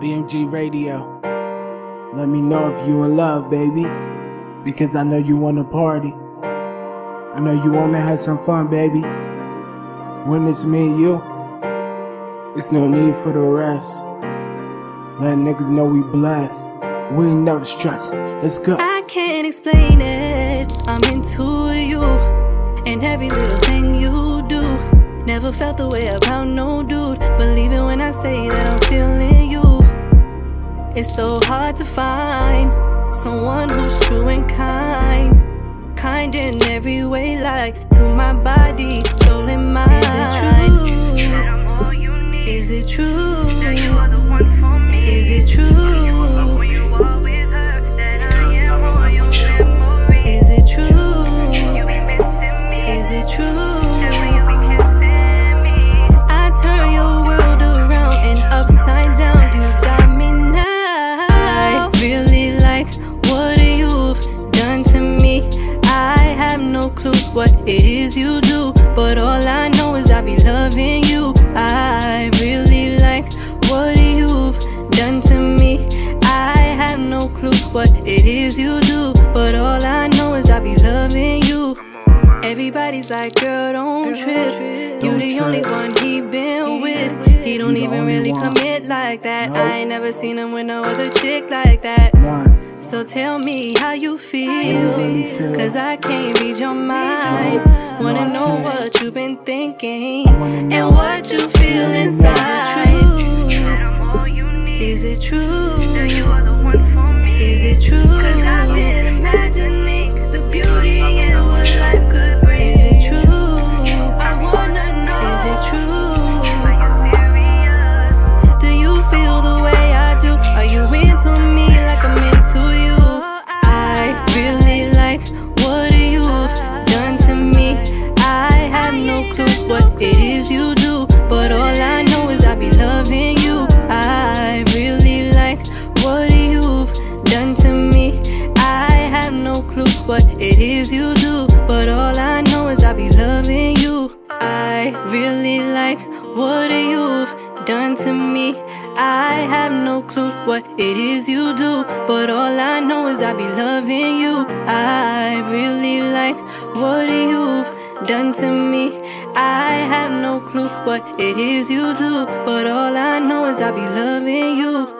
BMG Radio. Let me know if you in love, baby. Because I know you wanna party. I know you wanna have some fun, baby. When it's me and you, it's no need for the rest. Let niggas know we blessed. We ain't never stress. Let's go. I can't explain it. I'm into you and every little thing you do. Never felt the way about no dude. It's so hard to find someone who's true and kind. Kind in every way, like to my body, you do, but all I know is I be loving you. I really like what you've done to me. I have no clue what it is you do, but all I know is I be loving you. Everybody's like, girl, don't trip. You the only one he been with. He don't even really commit like that. I ain't never seen him with no other chick like that. So tell me how you feel? Cause I can't read your mind. What you feel inside. Is it true? Is it true? I really like what you've done to me. I have no clue what it is you do, but all I know is I be loving you. I really like what you've done to me. I have no clue what it is you do, but all I know is I be loving you.